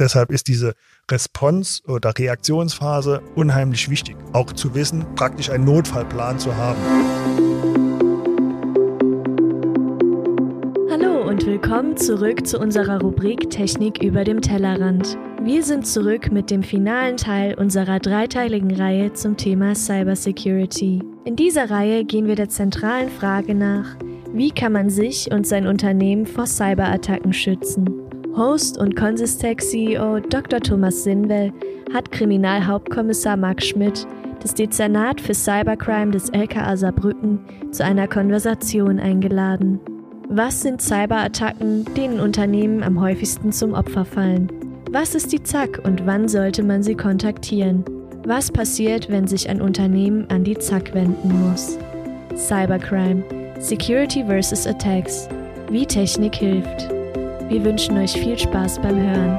deshalb ist diese Response- oder Reaktionsphase unheimlich wichtig. Auch zu wissen, praktisch einen Notfallplan zu haben. Hallo und willkommen zurück zu unserer Rubrik Technik über dem Tellerrand. Wir sind zurück mit dem finalen Teil unserer dreiteiligen Reihe zum Thema Cybersecurity. In dieser Reihe gehen wir der zentralen Frage nach, wie kann man sich und sein Unternehmen vor Cyberattacken schützen? Host und Consistec CEO Dr. Thomas Sinwell hat Kriminalhauptkommissar Marc Schmidt, das Dezernat für Cybercrime des LKA Saarbrücken, zu einer Konversation eingeladen. Was sind Cyberattacken, denen Unternehmen am häufigsten zum Opfer fallen? Was ist die ZAK und wann sollte man sie kontaktieren? Was passiert, wenn sich ein Unternehmen an die ZAK wenden muss? Cybercrime, Security vs. Attacks, wie Technik hilft. Wir wünschen euch viel Spaß beim Hören.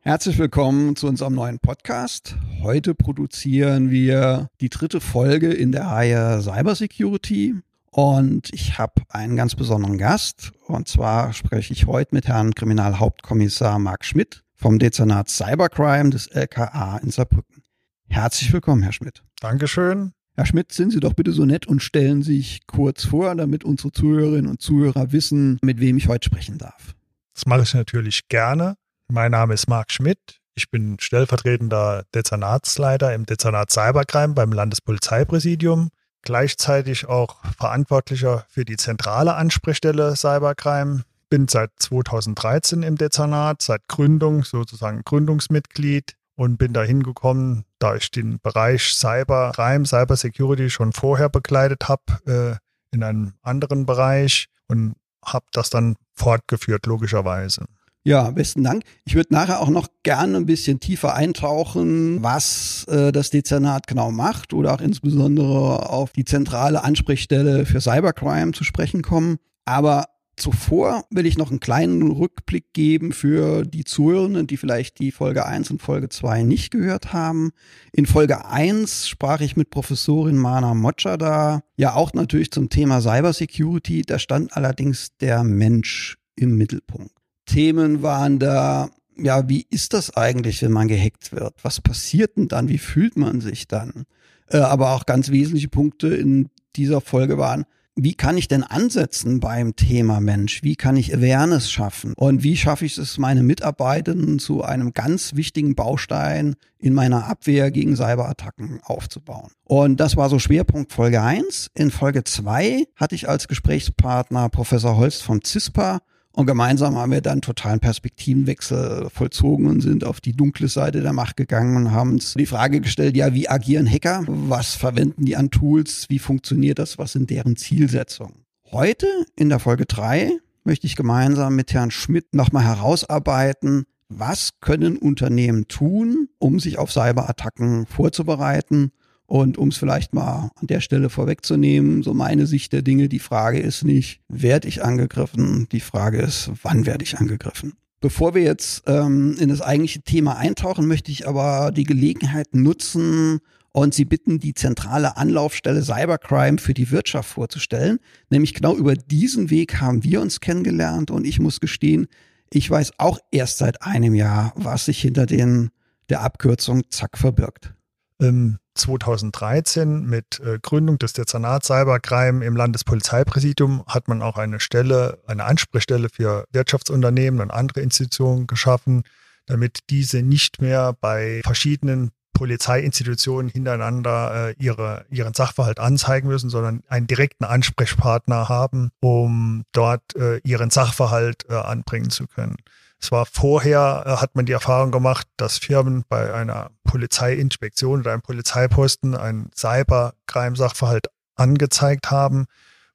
Herzlich willkommen zu unserem neuen Podcast. Heute produzieren wir die dritte Folge in der Reihe Cybersecurity. Und ich habe einen ganz besonderen Gast. Und zwar spreche ich heute mit Herrn Kriminalhauptkommissar Marc Schmidt vom Dezernat Cybercrime des LKA in Saarbrücken. Herzlich willkommen, Herr Schmidt. Dankeschön. Herr Schmidt, sind Sie doch bitte so nett und stellen sich kurz vor, damit unsere Zuhörerinnen und Zuhörer wissen, mit wem ich heute sprechen darf. Das mache ich natürlich gerne. Mein Name ist Marc Schmidt. Ich bin stellvertretender Dezernatsleiter im Dezernat Cybercrime beim Landespolizeipräsidium. Gleichzeitig auch Verantwortlicher für die zentrale Ansprechstelle Cybercrime. Bin seit 2013 im Dezernat, seit Gründung sozusagen Gründungsmitglied und bin da hingekommen, da ich den Bereich Cybercrime, Cybersecurity schon vorher begleitet habe äh, in einem anderen Bereich und habe das dann fortgeführt, logischerweise. Ja, besten Dank. Ich würde nachher auch noch gerne ein bisschen tiefer eintauchen, was äh, das Dezernat genau macht oder auch insbesondere auf die zentrale Ansprechstelle für Cybercrime zu sprechen kommen. Aber zuvor will ich noch einen kleinen Rückblick geben für die Zuhörenden, die vielleicht die Folge 1 und Folge 2 nicht gehört haben. In Folge 1 sprach ich mit Professorin Mana Mochada, ja auch natürlich zum Thema Cybersecurity. Da stand allerdings der Mensch im Mittelpunkt. Themen waren da, ja, wie ist das eigentlich, wenn man gehackt wird? Was passiert denn dann? Wie fühlt man sich dann? Äh, aber auch ganz wesentliche Punkte in dieser Folge waren, wie kann ich denn ansetzen beim Thema Mensch? Wie kann ich Awareness schaffen? Und wie schaffe ich es, meine Mitarbeitenden zu einem ganz wichtigen Baustein in meiner Abwehr gegen Cyberattacken aufzubauen? Und das war so Schwerpunkt Folge 1. In Folge 2 hatte ich als Gesprächspartner Professor Holst vom CISPA und gemeinsam haben wir dann totalen Perspektivenwechsel vollzogen und sind auf die dunkle Seite der Macht gegangen und haben uns die Frage gestellt, ja, wie agieren Hacker? Was verwenden die an Tools? Wie funktioniert das? Was sind deren Zielsetzungen? Heute in der Folge drei möchte ich gemeinsam mit Herrn Schmidt nochmal herausarbeiten, was können Unternehmen tun, um sich auf Cyberattacken vorzubereiten und um es vielleicht mal an der Stelle vorwegzunehmen, so meine Sicht der Dinge, die Frage ist nicht, werde ich angegriffen, die Frage ist, wann werde ich angegriffen. Bevor wir jetzt ähm, in das eigentliche Thema eintauchen, möchte ich aber die Gelegenheit nutzen und Sie bitten, die zentrale Anlaufstelle Cybercrime für die Wirtschaft vorzustellen. Nämlich genau über diesen Weg haben wir uns kennengelernt und ich muss gestehen, ich weiß auch erst seit einem Jahr, was sich hinter den der Abkürzung ZAK verbirgt. Ähm, 2013 mit äh, Gründung des Dezernats Cybercrime im Landespolizeipräsidium hat man auch eine Stelle, eine Ansprechstelle für Wirtschaftsunternehmen und andere Institutionen geschaffen, damit diese nicht mehr bei verschiedenen Polizeiinstitutionen hintereinander äh, ihre, ihren Sachverhalt anzeigen müssen, sondern einen direkten Ansprechpartner haben, um dort äh, ihren Sachverhalt äh, anbringen zu können. Es war vorher, äh, hat man die Erfahrung gemacht, dass Firmen bei einer Polizeiinspektion oder einem Polizeiposten einen Cybercrime-Sachverhalt angezeigt haben,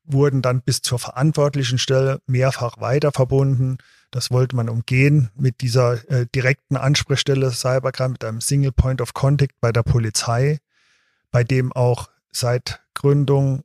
wurden dann bis zur verantwortlichen Stelle mehrfach weiter verbunden. Das wollte man umgehen mit dieser äh, direkten Ansprechstelle Cybercrime, mit einem Single Point of Contact bei der Polizei, bei dem auch seit Gründung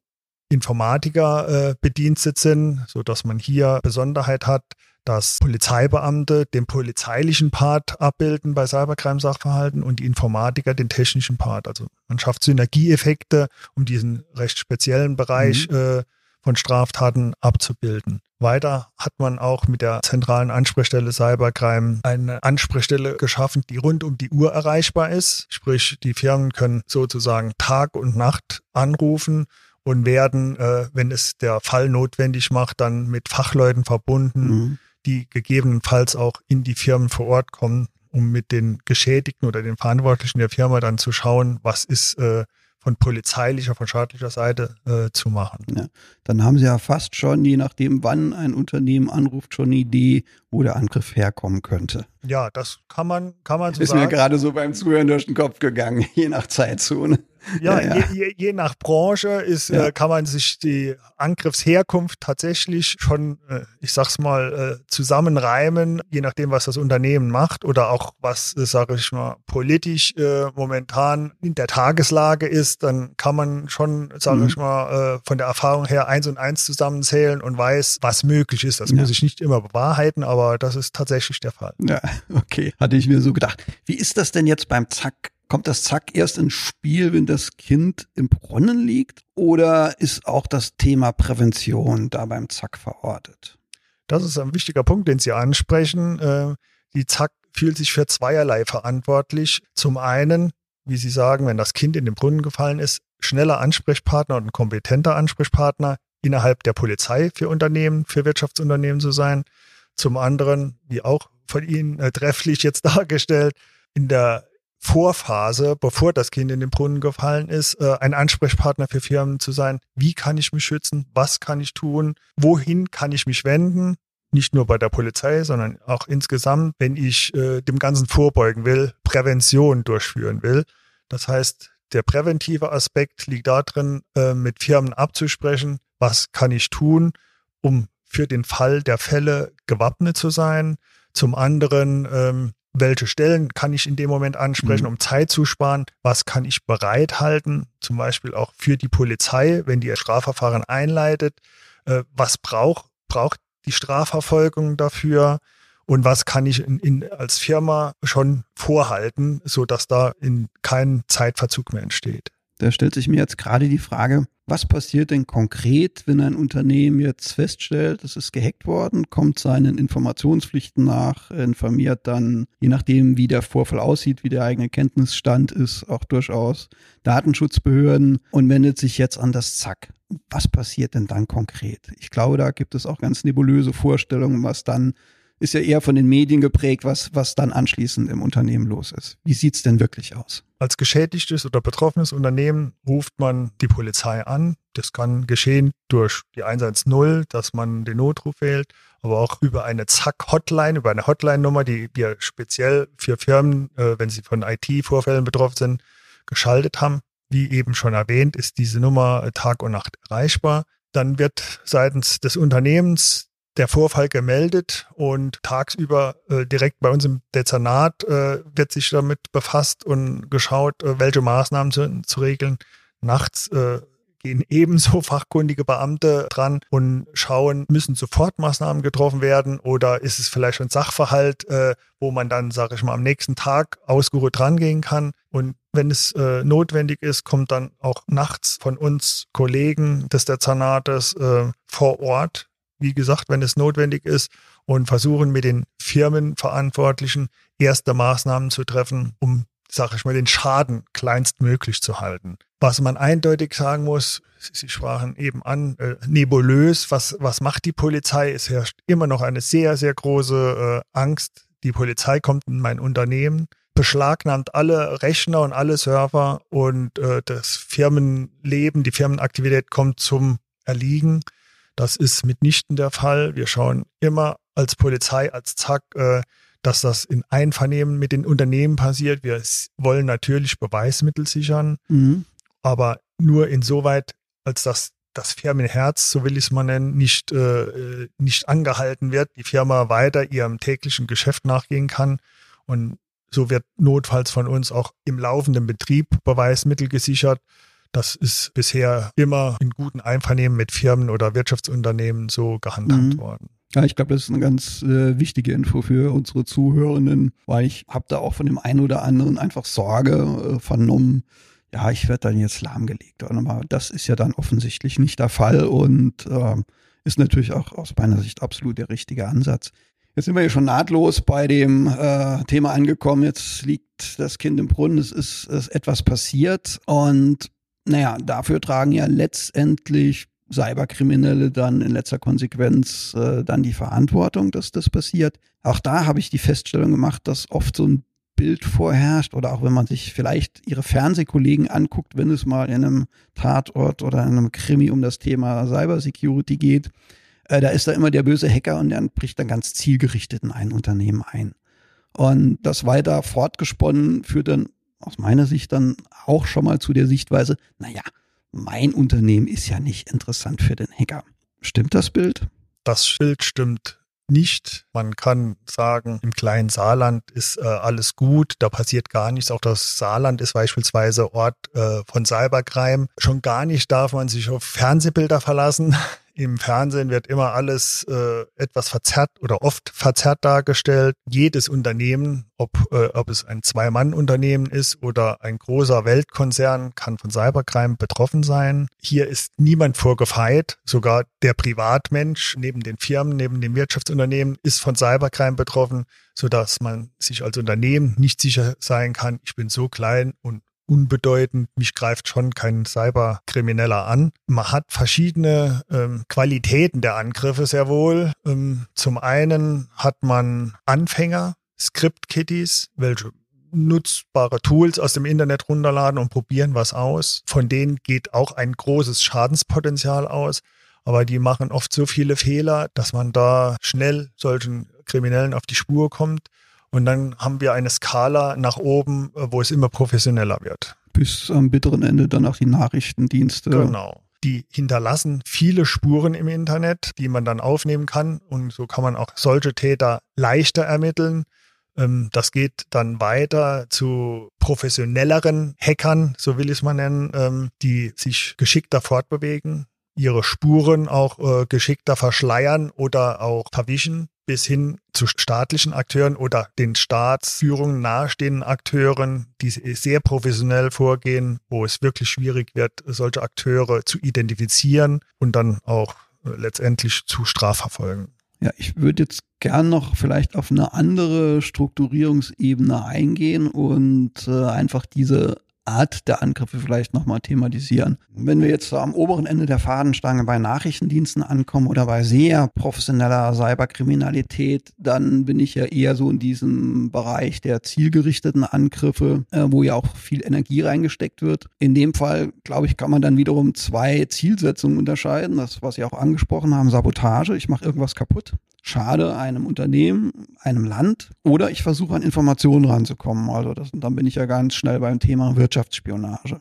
Informatiker äh, bedienstet sind, so dass man hier Besonderheit hat, dass Polizeibeamte den polizeilichen Part abbilden bei Cybercrime-Sachverhalten und die Informatiker den technischen Part. Also man schafft Synergieeffekte, um diesen recht speziellen Bereich mhm. äh, von Straftaten abzubilden. Weiter hat man auch mit der zentralen Ansprechstelle Cybercrime eine Ansprechstelle geschaffen, die rund um die Uhr erreichbar ist. Sprich, die Firmen können sozusagen Tag und Nacht anrufen und werden, äh, wenn es der Fall notwendig macht, dann mit Fachleuten verbunden, mhm. Die gegebenenfalls auch in die Firmen vor Ort kommen, um mit den Geschädigten oder den Verantwortlichen der Firma dann zu schauen, was ist äh, von polizeilicher, von staatlicher Seite äh, zu machen. Ja, dann haben Sie ja fast schon, je nachdem, wann ein Unternehmen anruft, schon eine Idee, wo der Angriff herkommen könnte. Ja, das kann man, kann man so ist sagen. Ist mir gerade so beim Zuhören durch den Kopf gegangen, je nach Zeitzone. Ja, ja, ja. Je, je, je, nach Branche ist, äh, kann man sich die Angriffsherkunft tatsächlich schon, äh, ich sag's mal, äh, zusammenreimen, je nachdem, was das Unternehmen macht oder auch was, äh, sage ich mal, politisch äh, momentan in der Tageslage ist, dann kann man schon, sage mhm. ich mal, äh, von der Erfahrung her eins und eins zusammenzählen und weiß, was möglich ist. Das muss ich nicht immer bewahrheiten, aber das ist tatsächlich der Fall. Ja, okay. Hatte ich mir so gedacht. Wie ist das denn jetzt beim Zack? Kommt das Zack erst ins Spiel, wenn das Kind im Brunnen liegt? Oder ist auch das Thema Prävention da beim Zack verortet? Das ist ein wichtiger Punkt, den Sie ansprechen. Äh, die Zack fühlt sich für zweierlei verantwortlich. Zum einen, wie Sie sagen, wenn das Kind in den Brunnen gefallen ist, schneller Ansprechpartner und ein kompetenter Ansprechpartner innerhalb der Polizei für Unternehmen, für Wirtschaftsunternehmen zu sein. Zum anderen, wie auch von Ihnen äh, trefflich jetzt dargestellt, in der Vorphase, bevor das Kind in den Brunnen gefallen ist, äh, ein Ansprechpartner für Firmen zu sein. Wie kann ich mich schützen? Was kann ich tun? Wohin kann ich mich wenden? Nicht nur bei der Polizei, sondern auch insgesamt, wenn ich äh, dem Ganzen vorbeugen will, Prävention durchführen will. Das heißt, der präventive Aspekt liegt darin, äh, mit Firmen abzusprechen, was kann ich tun, um für den Fall der Fälle gewappnet zu sein. Zum anderen, ähm, welche Stellen kann ich in dem Moment ansprechen, mhm. um Zeit zu sparen, was kann ich bereithalten, zum Beispiel auch für die Polizei, wenn die Strafverfahren einleitet, äh, was braucht, braucht die Strafverfolgung dafür und was kann ich in, in, als Firma schon vorhalten, so dass da in kein Zeitverzug mehr entsteht. Da stellt sich mir jetzt gerade die Frage, was passiert denn konkret, wenn ein Unternehmen jetzt feststellt, es ist gehackt worden, kommt seinen Informationspflichten nach, informiert dann, je nachdem, wie der Vorfall aussieht, wie der eigene Kenntnisstand ist, auch durchaus Datenschutzbehörden und wendet sich jetzt an das Zack. Was passiert denn dann konkret? Ich glaube, da gibt es auch ganz nebulöse Vorstellungen, was dann ist ja eher von den Medien geprägt, was, was dann anschließend im Unternehmen los ist. Wie sieht's denn wirklich aus? Als geschädigtes oder betroffenes Unternehmen ruft man die Polizei an. Das kann geschehen durch die 110, dass man den Notruf wählt, aber auch über eine Zack-Hotline, über eine Hotline-Nummer, die wir speziell für Firmen, äh, wenn sie von IT-Vorfällen betroffen sind, geschaltet haben. Wie eben schon erwähnt, ist diese Nummer Tag und Nacht erreichbar. Dann wird seitens des Unternehmens der Vorfall gemeldet und tagsüber äh, direkt bei uns im Dezernat äh, wird sich damit befasst und geschaut, äh, welche Maßnahmen zu, zu regeln. Nachts äh, gehen ebenso fachkundige Beamte dran und schauen, müssen sofort Maßnahmen getroffen werden oder ist es vielleicht ein Sachverhalt, äh, wo man dann, sage ich mal, am nächsten Tag ausgeruht rangehen kann. Und wenn es äh, notwendig ist, kommt dann auch nachts von uns Kollegen des Dezernates äh, vor Ort wie gesagt, wenn es notwendig ist, und versuchen mit den Firmenverantwortlichen erste Maßnahmen zu treffen, um, sage ich mal, den Schaden kleinstmöglich zu halten. Was man eindeutig sagen muss, Sie sprachen eben an, äh, nebulös, was, was macht die Polizei? Es herrscht immer noch eine sehr, sehr große äh, Angst. Die Polizei kommt in mein Unternehmen, beschlagnahmt alle Rechner und alle Server und äh, das Firmenleben, die Firmenaktivität kommt zum Erliegen. Das ist mitnichten der Fall. Wir schauen immer als Polizei, als Zack, äh, dass das in Einvernehmen mit den Unternehmen passiert. Wir wollen natürlich Beweismittel sichern, mhm. aber nur insoweit, als dass das Firmenherz, so will ich es mal nennen, nicht, äh, nicht angehalten wird, die Firma weiter ihrem täglichen Geschäft nachgehen kann. Und so wird notfalls von uns auch im laufenden Betrieb Beweismittel gesichert. Das ist bisher immer in guten Einvernehmen mit Firmen oder Wirtschaftsunternehmen so gehandhabt mhm. worden. Ja, ich glaube, das ist eine ganz äh, wichtige Info für unsere Zuhörenden, weil ich habe da auch von dem einen oder anderen einfach Sorge äh, vernommen, ja, ich werde dann jetzt lahmgelegt. Aber das ist ja dann offensichtlich nicht der Fall und äh, ist natürlich auch aus meiner Sicht absolut der richtige Ansatz. Jetzt sind wir hier schon nahtlos bei dem äh, Thema angekommen. Jetzt liegt das Kind im Brunnen. Es ist, ist etwas passiert und naja, dafür tragen ja letztendlich Cyberkriminelle dann in letzter Konsequenz äh, dann die Verantwortung, dass das passiert. Auch da habe ich die Feststellung gemacht, dass oft so ein Bild vorherrscht oder auch wenn man sich vielleicht ihre Fernsehkollegen anguckt, wenn es mal in einem Tatort oder in einem Krimi um das Thema Cybersecurity geht, äh, da ist da immer der böse Hacker und der bricht dann ganz zielgerichtet in ein Unternehmen ein. Und das weiter fortgesponnen führt dann aus meiner Sicht dann auch schon mal zu der Sichtweise, naja, mein Unternehmen ist ja nicht interessant für den Hacker. Stimmt das Bild? Das Bild stimmt nicht. Man kann sagen, im kleinen Saarland ist äh, alles gut, da passiert gar nichts. Auch das Saarland ist beispielsweise Ort äh, von Cybercrime. Schon gar nicht darf man sich auf Fernsehbilder verlassen im Fernsehen wird immer alles äh, etwas verzerrt oder oft verzerrt dargestellt. Jedes Unternehmen, ob, äh, ob es ein Zwei-Mann-Unternehmen ist oder ein großer Weltkonzern, kann von Cybercrime betroffen sein. Hier ist niemand vorgefeit. Sogar der Privatmensch neben den Firmen, neben dem Wirtschaftsunternehmen ist von Cybercrime betroffen, sodass man sich als Unternehmen nicht sicher sein kann, ich bin so klein und unbedeutend. Mich greift schon kein Cyberkrimineller an. Man hat verschiedene ähm, Qualitäten der Angriffe sehr wohl. Ähm, zum einen hat man Anfänger, Script-Kitties, welche nutzbare Tools aus dem Internet runterladen und probieren was aus. Von denen geht auch ein großes Schadenspotenzial aus. Aber die machen oft so viele Fehler, dass man da schnell solchen Kriminellen auf die Spur kommt. Und dann haben wir eine Skala nach oben, äh, wo es immer professioneller wird. Bis am bitteren Ende dann auch die Nachrichtendienste. Genau. Die hinterlassen viele Spuren im Internet, die man dann aufnehmen kann. Und so kann man auch solche Täter leichter ermitteln. Ähm, das geht dann weiter zu professionelleren Hackern, so will ich es mal nennen, ähm, die sich geschickter fortbewegen, ihre Spuren auch äh, geschickter verschleiern oder auch verwischen bis hin zu staatlichen Akteuren oder den Staatsführungen nahestehenden Akteuren, die sehr professionell vorgehen, wo es wirklich schwierig wird, solche Akteure zu identifizieren und dann auch äh, letztendlich zu strafverfolgen. Ja, ich würde jetzt gern noch vielleicht auf eine andere Strukturierungsebene eingehen und äh, einfach diese Art der Angriffe vielleicht nochmal thematisieren. Wenn wir jetzt am oberen Ende der Fadenstange bei Nachrichtendiensten ankommen oder bei sehr professioneller Cyberkriminalität, dann bin ich ja eher so in diesem Bereich der zielgerichteten Angriffe, äh, wo ja auch viel Energie reingesteckt wird. In dem Fall, glaube ich, kann man dann wiederum zwei Zielsetzungen unterscheiden. Das, was Sie auch angesprochen haben, Sabotage. Ich mache irgendwas kaputt schade einem Unternehmen, einem Land oder ich versuche an Informationen ranzukommen. Also das, dann bin ich ja ganz schnell beim Thema Wirtschaftsspionage.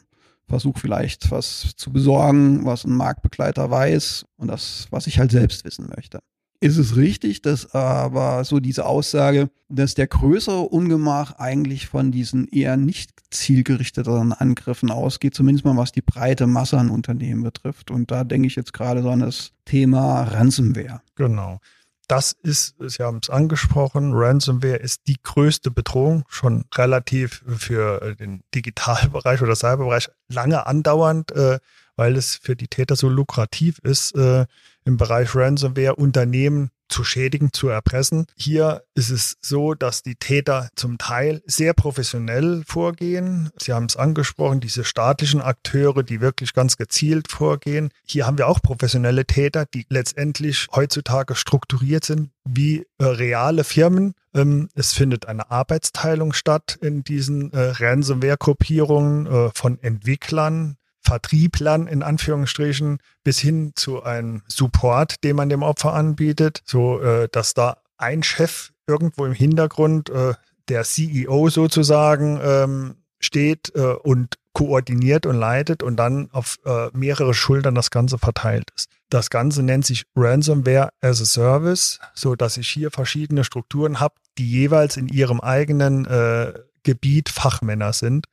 Versuche vielleicht was zu besorgen, was ein Marktbegleiter weiß und das, was ich halt selbst wissen möchte. Ist es richtig, dass aber so diese Aussage, dass der größere Ungemach eigentlich von diesen eher nicht zielgerichteten Angriffen ausgeht, zumindest mal was die breite Masse an Unternehmen betrifft. Und da denke ich jetzt gerade so an das Thema Ransomware. Genau das ist, Sie haben es angesprochen, Ransomware ist die größte Bedrohung, schon relativ für den Digitalbereich oder Cyberbereich lange andauernd, äh, weil es für die Täter so lukrativ ist, äh, im Bereich Ransomware Unternehmen zu schädigen, zu erpressen. Hier ist es so, dass die Täter zum Teil sehr professionell vorgehen. Sie haben es angesprochen, diese staatlichen Akteure, die wirklich ganz gezielt vorgehen. Hier haben wir auch professionelle Täter, die letztendlich heutzutage strukturiert sind wie äh, reale Firmen. Ähm, es findet eine Arbeitsteilung statt in diesen äh, Ransomware-Gruppierungen äh, von Entwicklern, Vertrieblern in Anführungsstrichen bis hin zu einem Support, den man dem Opfer anbietet, so äh, dass da ein Chef irgendwo im Hintergrund, äh, der CEO sozusagen, ähm, steht äh, und koordiniert und leitet und dann auf äh, mehrere Schultern das Ganze verteilt ist. Das Ganze nennt sich Ransomware as a Service, so dass ich hier verschiedene Strukturen habe, die jeweils in ihrem eigenen äh, Gebiet Fachmänner sind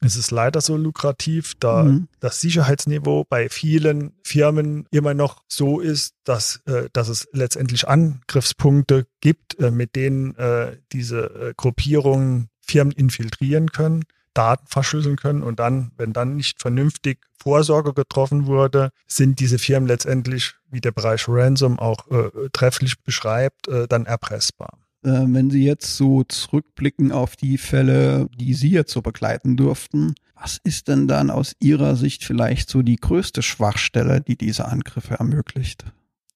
Es ist leider so lukrativ, da mhm. das Sicherheitsniveau bei vielen Firmen immer noch so ist, dass, äh, dass es letztendlich Angriffspunkte gibt, äh, mit denen äh, diese äh, Gruppierungen Firmen infiltrieren können. Daten verschlüsseln können und dann, wenn dann nicht vernünftig Vorsorge getroffen wurde, sind diese Firmen letztendlich, wie der Bereich Ransom auch äh, trefflich beschreibt, äh, dann erpressbar. Äh, wenn Sie jetzt so zurückblicken auf die Fälle, die Sie jetzt so begleiten durften, was ist denn dann aus Ihrer Sicht vielleicht so die größte Schwachstelle, die diese Angriffe ermöglicht?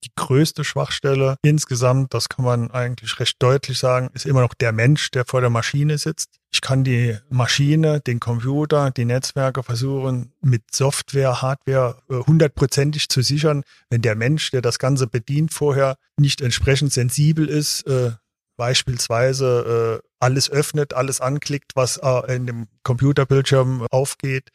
die größte Schwachstelle insgesamt, das kann man eigentlich recht deutlich sagen, ist immer noch der Mensch, der vor der Maschine sitzt. Ich kann die Maschine, den Computer, die Netzwerke versuchen, mit Software, Hardware äh, hundertprozentig zu sichern. Wenn der Mensch, der das Ganze bedient, vorher nicht entsprechend sensibel ist, äh, beispielsweise äh, alles öffnet, alles anklickt, was äh, in dem Computerbildschirm aufgeht,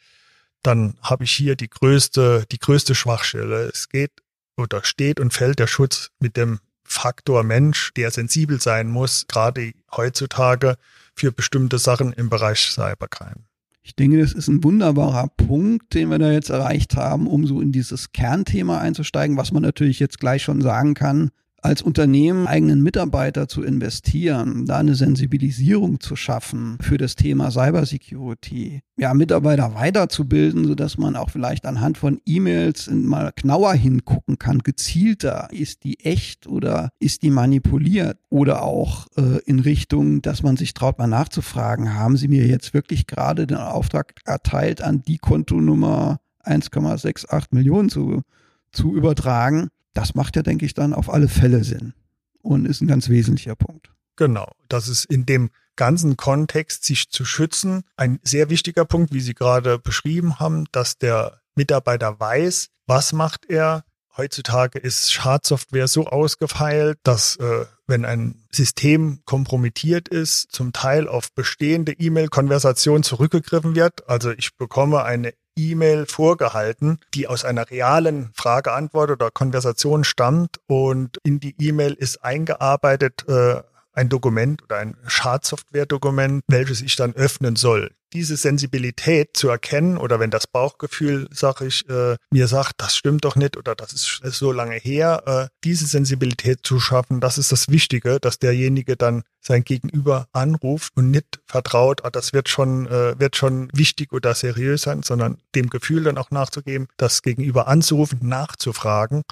dann habe ich hier die größte, die größte Schwachstelle. Es geht oder steht und fällt der Schutz mit dem Faktor Mensch, der sensibel sein muss, gerade heutzutage für bestimmte Sachen im Bereich Cybercrime. Ich denke, das ist ein wunderbarer Punkt, den wir da jetzt erreicht haben, um so in dieses Kernthema einzusteigen, was man natürlich jetzt gleich schon sagen kann als Unternehmen eigenen Mitarbeiter zu investieren, da eine Sensibilisierung zu schaffen für das Thema Cybersecurity, ja, Mitarbeiter weiterzubilden, sodass man auch vielleicht anhand von E-Mails mal genauer hingucken kann, gezielter, ist die echt oder ist die manipuliert oder auch äh, in Richtung, dass man sich traut, mal nachzufragen, haben Sie mir jetzt wirklich gerade den Auftrag erteilt, an die Kontonummer 1,68 Millionen zu, zu übertragen? Das macht ja, denke ich, dann auf alle Fälle Sinn und ist ein ganz wesentlicher Punkt. Genau, das ist in dem ganzen Kontext, sich zu schützen, ein sehr wichtiger Punkt, wie Sie gerade beschrieben haben, dass der Mitarbeiter weiß, was macht er. Heutzutage ist Schadsoftware so ausgefeilt, dass äh, wenn ein System kompromittiert ist, zum Teil auf bestehende E-Mail-Konversation zurückgegriffen wird. Also ich bekomme eine E-Mail vorgehalten, die aus einer realen Frage-Antwort oder Konversation stammt und in die E-Mail ist eingearbeitet äh, ein Dokument oder ein Schadsoftware-Dokument, welches ich dann öffnen soll. Diese Sensibilität zu erkennen oder wenn das Bauchgefühl, sag ich, äh, mir sagt, das stimmt doch nicht oder das ist, ist so lange her, äh, diese Sensibilität zu schaffen, das ist das Wichtige, dass derjenige dann sein Gegenüber anruft und nicht vertraut, ah, das wird schon, äh, wird schon wichtig oder seriös sein, sondern dem Gefühl dann auch nachzugeben, das Gegenüber anzurufen, nachzufragen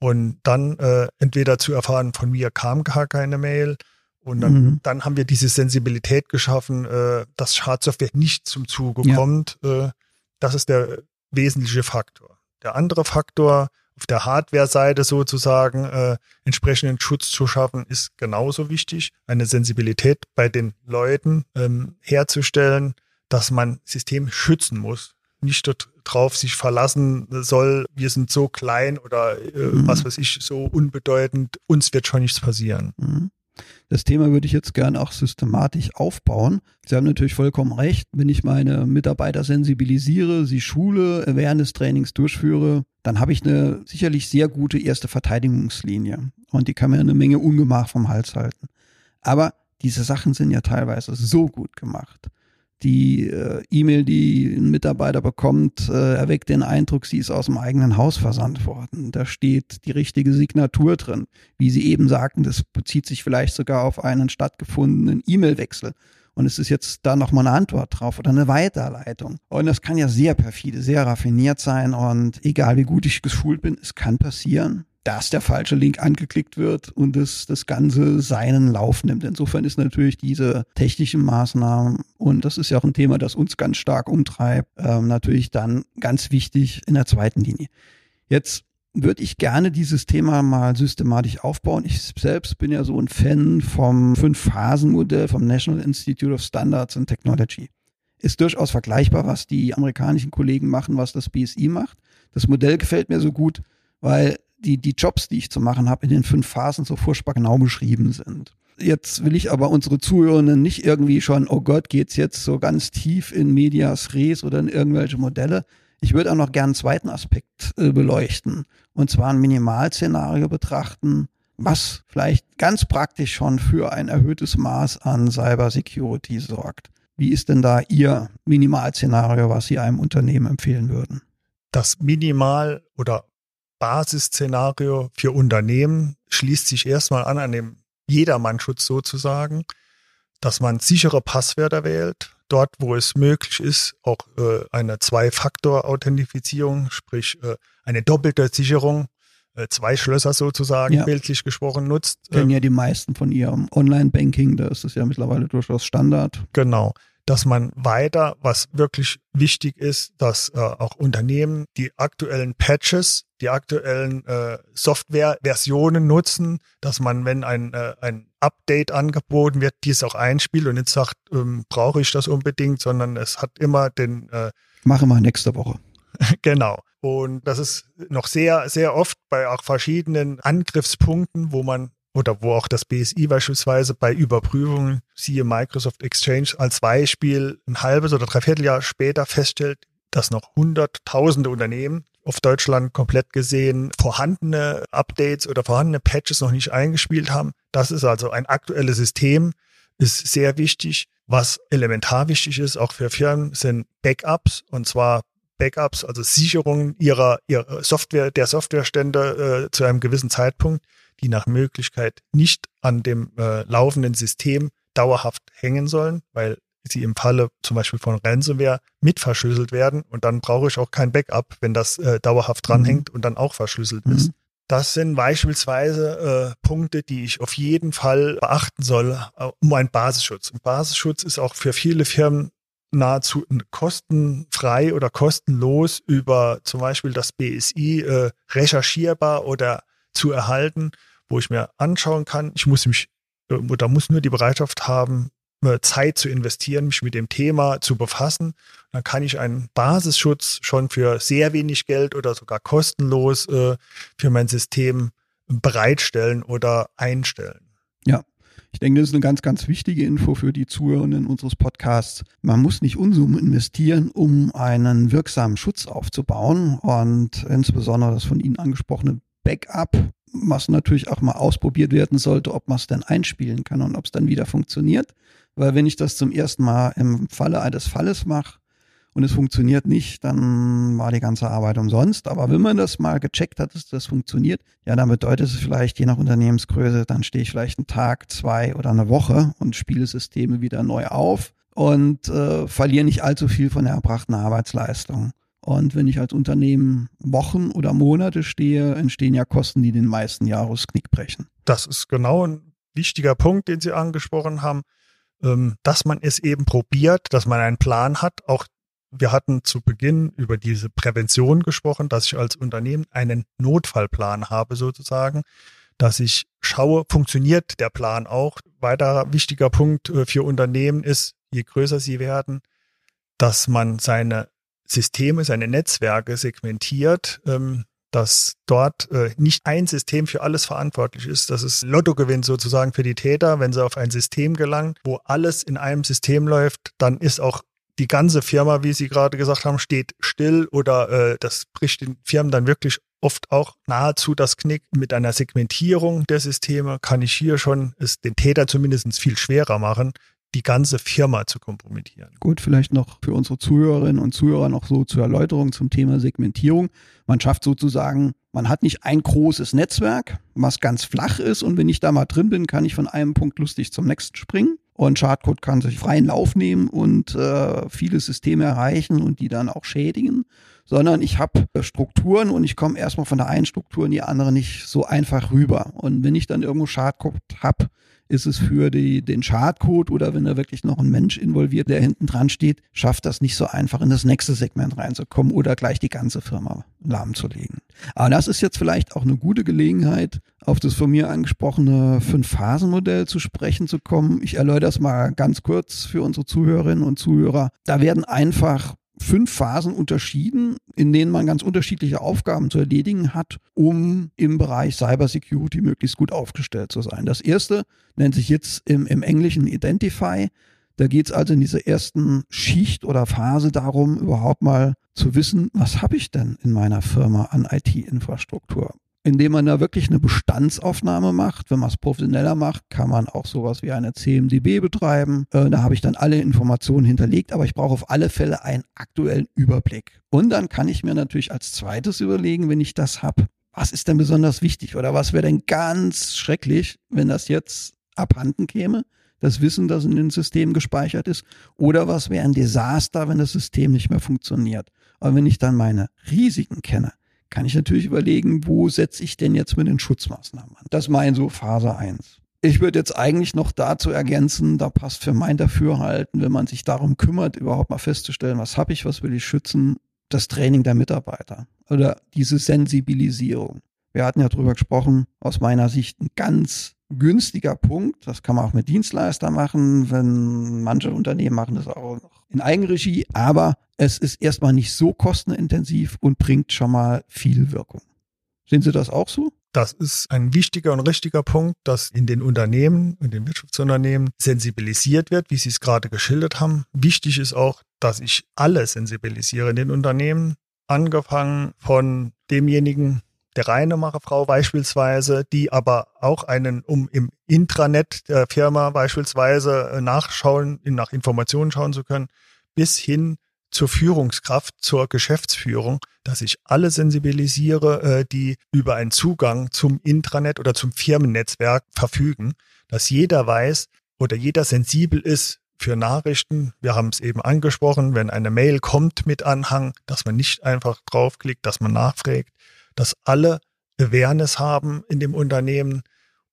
und dann äh, entweder zu erfahren, von mir kam gar keine Mail und dann, mhm. dann haben wir diese Sensibilität geschaffen, äh, dass Schadsoftware nicht zum Zuge ja. kommt. Äh, das ist der wesentliche Faktor. Der andere Faktor, auf der Hardware-Seite sozusagen äh, entsprechenden Schutz zu schaffen, ist genauso wichtig. Eine Sensibilität bei den Leuten ähm, herzustellen, dass man System schützen muss. Nicht darauf sich verlassen soll, wir sind so klein oder äh, mhm. was weiß ich, so unbedeutend, uns wird schon nichts passieren. Mhm. Das Thema würde ich jetzt gerne auch systematisch aufbauen. Sie haben natürlich vollkommen recht. Wenn ich meine Mitarbeiter sensibilisiere, sie schule, Awareness-Trainings durchführe, dann habe ich eine sicherlich sehr gute erste Verteidigungslinie. Und die kann mir eine Menge Ungemach vom Hals halten. Aber diese Sachen sind ja teilweise so gut gemacht die äh, E-Mail, die ein Mitarbeiter bekommt, äh, erweckt den Eindruck, sie ist aus dem eigenen Haus versandt worden. Da steht die richtige Signatur drin. Wie Sie eben sagten, das bezieht sich vielleicht sogar auf einen stattgefundenen E-Mail-Wechsel. Und es ist jetzt da nochmal eine Antwort drauf oder eine Weiterleitung. Und das kann ja sehr perfide, sehr raffiniert sein. Und egal wie gut ich geschult bin, es kann passieren, dass der falsche Link angeklickt wird und das, das Ganze seinen Lauf nimmt. Insofern ist natürlich diese technischen Maßnahmen, und das ist ja auch ein Thema, das uns ganz stark umtreibt, ähm, natürlich dann ganz wichtig in der zweiten Linie. Jetzt würde ich gerne dieses Thema mal systematisch aufbauen. Ich selbst bin ja so ein Fan vom Fünf-Phasen-Modell vom National Institute of Standards and Technology. Ist durchaus vergleichbar, was die amerikanischen Kollegen machen, was das BSI macht. Das Modell gefällt mir so gut, weil die, die Jobs, die ich zu machen habe, in den fünf Phasen so furchtbar genau beschrieben sind. Jetzt will ich aber unsere Zuhörenden nicht irgendwie schon, oh Gott, geht's jetzt so ganz tief in Medias Res oder in irgendwelche Modelle. Ich würde auch noch gern einen zweiten Aspekt äh, beleuchten. Und zwar ein Minimalszenario betrachten, was vielleicht ganz praktisch schon für ein erhöhtes Maß an Cybersecurity sorgt. Wie ist denn da Ihr Minimalszenario, was Sie einem Unternehmen empfehlen würden? Das Minimal- oder Basisszenario für Unternehmen schließt sich erstmal an an dem Jedermannschutz sozusagen, dass man sichere Passwörter wählt, dort wo es möglich ist, auch äh, eine Zwei-Faktor-Authentifizierung, sprich äh, eine doppelte Sicherung, äh, zwei Schlösser sozusagen, ja. bildlich gesprochen nutzt. Kennen ja die meisten von ihrem Online-Banking, da ist es ja mittlerweile durchaus Standard. Genau dass man weiter, was wirklich wichtig ist, dass äh, auch Unternehmen die aktuellen Patches, die aktuellen äh, Software-Versionen nutzen, dass man, wenn ein, äh, ein Update angeboten wird, dies auch einspielt und nicht sagt, ähm, brauche ich das unbedingt, sondern es hat immer den äh, Mache mal nächste Woche. genau. Und das ist noch sehr, sehr oft bei auch verschiedenen Angriffspunkten, wo man oder wo auch das BSI beispielsweise bei Überprüfungen, siehe Microsoft Exchange als Beispiel, ein halbes oder dreiviertel Jahr später feststellt, dass noch hunderttausende Unternehmen auf Deutschland komplett gesehen vorhandene Updates oder vorhandene Patches noch nicht eingespielt haben. Das ist also ein aktuelles System, ist sehr wichtig. Was elementar wichtig ist, auch für Firmen, sind Backups und zwar Backups, also Sicherungen ihrer, ihrer Software, der Softwarestände äh, zu einem gewissen Zeitpunkt die nach Möglichkeit nicht an dem äh, laufenden System dauerhaft hängen sollen, weil sie im Falle zum Beispiel von Ransomware mit verschlüsselt werden und dann brauche ich auch kein Backup, wenn das äh, dauerhaft dranhängt mhm. und dann auch verschlüsselt mhm. ist. Das sind beispielsweise äh, Punkte, die ich auf jeden Fall beachten soll, äh, um einen Basisschutz. Ein Basisschutz ist auch für viele Firmen nahezu kostenfrei oder kostenlos über zum Beispiel das BSI äh, recherchierbar oder zu erhalten wo ich mir anschauen kann, ich muss mich, äh, muss nur die Bereitschaft haben, Zeit zu investieren, mich mit dem Thema zu befassen. Dann kann ich einen Basisschutz schon für sehr wenig Geld oder sogar kostenlos äh, für mein System bereitstellen oder einstellen. Ja. Ich denke, das ist eine ganz, ganz wichtige Info für die Zuhörenden unseres Podcasts. Man muss nicht Unsummen investieren, um einen wirksamen Schutz aufzubauen. Und insbesondere das von Ihnen angesprochene Backup was natürlich auch mal ausprobiert werden sollte, ob man es denn einspielen kann und ob es dann wieder funktioniert. Weil wenn ich das zum ersten Mal im Falle eines Falles mache und es funktioniert nicht, dann war die ganze Arbeit umsonst. Aber wenn man das mal gecheckt hat, dass das funktioniert, ja, dann bedeutet es vielleicht, je nach Unternehmensgröße, dann stehe ich vielleicht einen Tag, zwei oder eine Woche und spiele Systeme wieder neu auf und äh, verliere nicht allzu viel von der erbrachten Arbeitsleistung. Und wenn ich als Unternehmen Wochen oder Monate stehe, entstehen ja Kosten, die den meisten Jahresknick brechen. Das ist genau ein wichtiger Punkt, den Sie angesprochen haben, ähm, dass man es eben probiert, dass man einen Plan hat. Auch wir hatten zu Beginn über diese Prävention gesprochen, dass ich als Unternehmen einen Notfallplan habe sozusagen, dass ich schaue, funktioniert der Plan auch. Weiterer wichtiger Punkt äh, für Unternehmen ist, je größer sie werden, dass man seine Systeme, seine Netzwerke segmentiert, ähm, dass dort äh, nicht ein System für alles verantwortlich ist. Das ist Lottogewinn sozusagen für die Täter, wenn sie auf ein System gelangen, wo alles in einem System läuft, dann ist auch die ganze Firma, wie Sie gerade gesagt haben, steht still oder äh, das bricht den Firmen dann wirklich oft auch nahezu das Knick. Mit einer Segmentierung der Systeme kann ich hier schon es den Täter zumindest viel schwerer machen, die ganze Firma zu kompromittieren. Gut, vielleicht noch für unsere Zuhörerinnen und Zuhörer noch so zur Erläuterung zum Thema Segmentierung. Man schafft sozusagen, man hat nicht ein großes Netzwerk, was ganz flach ist und wenn ich da mal drin bin, kann ich von einem Punkt lustig zum nächsten springen. Und Schadcode kann sich freien Lauf nehmen und äh, viele Systeme erreichen und die dann auch schädigen, sondern ich habe Strukturen und ich komme erstmal von der einen Struktur in die andere nicht so einfach rüber. Und wenn ich dann irgendwo Schadcode habe, ist es für die, den Schadcode oder wenn da wirklich noch ein Mensch involviert, der hinten dran steht, schafft das nicht so einfach in das nächste Segment reinzukommen oder gleich die ganze Firma lahmzulegen. Aber das ist jetzt vielleicht auch eine gute Gelegenheit, auf das von mir angesprochene Fünf-Phasen-Modell zu sprechen zu kommen. Ich erläutere das mal ganz kurz für unsere Zuhörerinnen und Zuhörer. Da werden einfach fünf Phasen unterschieden, in denen man ganz unterschiedliche Aufgaben zu erledigen hat, um im Bereich Cybersecurity möglichst gut aufgestellt zu sein. Das erste nennt sich jetzt im, im Englischen Identify. Da geht es also in dieser ersten Schicht oder Phase darum, überhaupt mal zu wissen, was habe ich denn in meiner Firma an IT-Infrastruktur? Indem man da wirklich eine Bestandsaufnahme macht. Wenn man es professioneller macht, kann man auch sowas wie eine CMDB betreiben. Äh, da habe ich dann alle Informationen hinterlegt, aber ich brauche auf alle Fälle einen aktuellen Überblick. Und dann kann ich mir natürlich als zweites überlegen, wenn ich das habe, was ist denn besonders wichtig oder was wäre denn ganz schrecklich, wenn das jetzt abhanden käme? Das Wissen, das in den Systemen gespeichert ist. Oder was wäre ein Desaster, wenn das System nicht mehr funktioniert? Aber wenn ich dann meine Risiken kenne, kann ich natürlich überlegen, wo setze ich denn jetzt mit den Schutzmaßnahmen an? Das meint so Phase 1. Ich würde jetzt eigentlich noch dazu ergänzen, da passt für mein Dafürhalten, wenn man sich darum kümmert, überhaupt mal festzustellen, was habe ich, was will ich schützen, das Training der Mitarbeiter oder diese Sensibilisierung. Wir hatten ja drüber gesprochen, aus meiner Sicht ein ganz günstiger Punkt. Das kann man auch mit Dienstleister machen, wenn manche Unternehmen machen das auch in Eigenregie, aber es ist erstmal nicht so kostenintensiv und bringt schon mal viel Wirkung. Sehen Sie das auch so? Das ist ein wichtiger und richtiger Punkt, dass in den Unternehmen, in den Wirtschaftsunternehmen sensibilisiert wird, wie Sie es gerade geschildert haben. Wichtig ist auch, dass ich alle sensibilisiere in den Unternehmen, angefangen von demjenigen, der Reinemacherfrau beispielsweise, die aber auch einen, um im Intranet der Firma beispielsweise äh, nachschauen, nach Informationen schauen zu können, bis hin zur Führungskraft, zur Geschäftsführung, dass ich alle sensibilisiere, äh, die über einen Zugang zum Intranet oder zum Firmennetzwerk verfügen, dass jeder weiß oder jeder sensibel ist für Nachrichten. Wir haben es eben angesprochen, wenn eine Mail kommt mit Anhang, dass man nicht einfach draufklickt, dass man nachfragt, dass alle Awareness haben in dem Unternehmen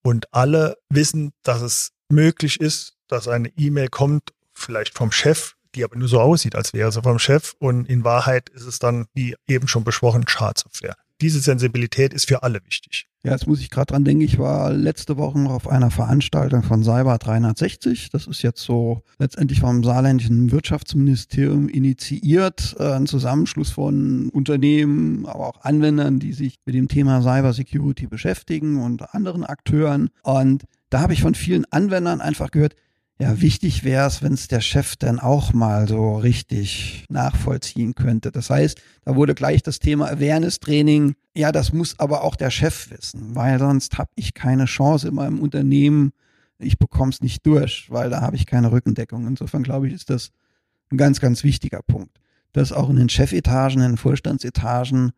und alle wissen, dass es möglich ist, dass eine E-Mail kommt, vielleicht vom Chef, die aber nur so aussieht, als wäre sie vom Chef. Und in Wahrheit ist es dann, wie eben schon besprochen, Schadsoftware diese Sensibilität ist für alle wichtig. Ja, jetzt muss ich gerade dran denken, ich war letzte Woche noch auf einer Veranstaltung von Cyber 360. Das ist jetzt so letztendlich vom saarländischen Wirtschaftsministerium initiiert, äh, ein Zusammenschluss von Unternehmen, aber auch Anwendern, die sich mit dem Thema Cyber Security beschäftigen und anderen Akteuren. Und da habe ich von vielen Anwendern einfach gehört, ja, wichtig wäre es, wenn es der Chef dann auch mal so richtig nachvollziehen könnte. Das heißt, da wurde gleich das Thema Awareness-Training. Ja, das muss aber auch der Chef wissen, weil sonst habe ich keine Chance in meinem Unternehmen. Ich bekomme es nicht durch, weil da habe ich keine Rückendeckung. Insofern glaube ich, ist das ein ganz, ganz wichtiger Punkt, dass auch in den Chefetagen, in den Vorstandsetagen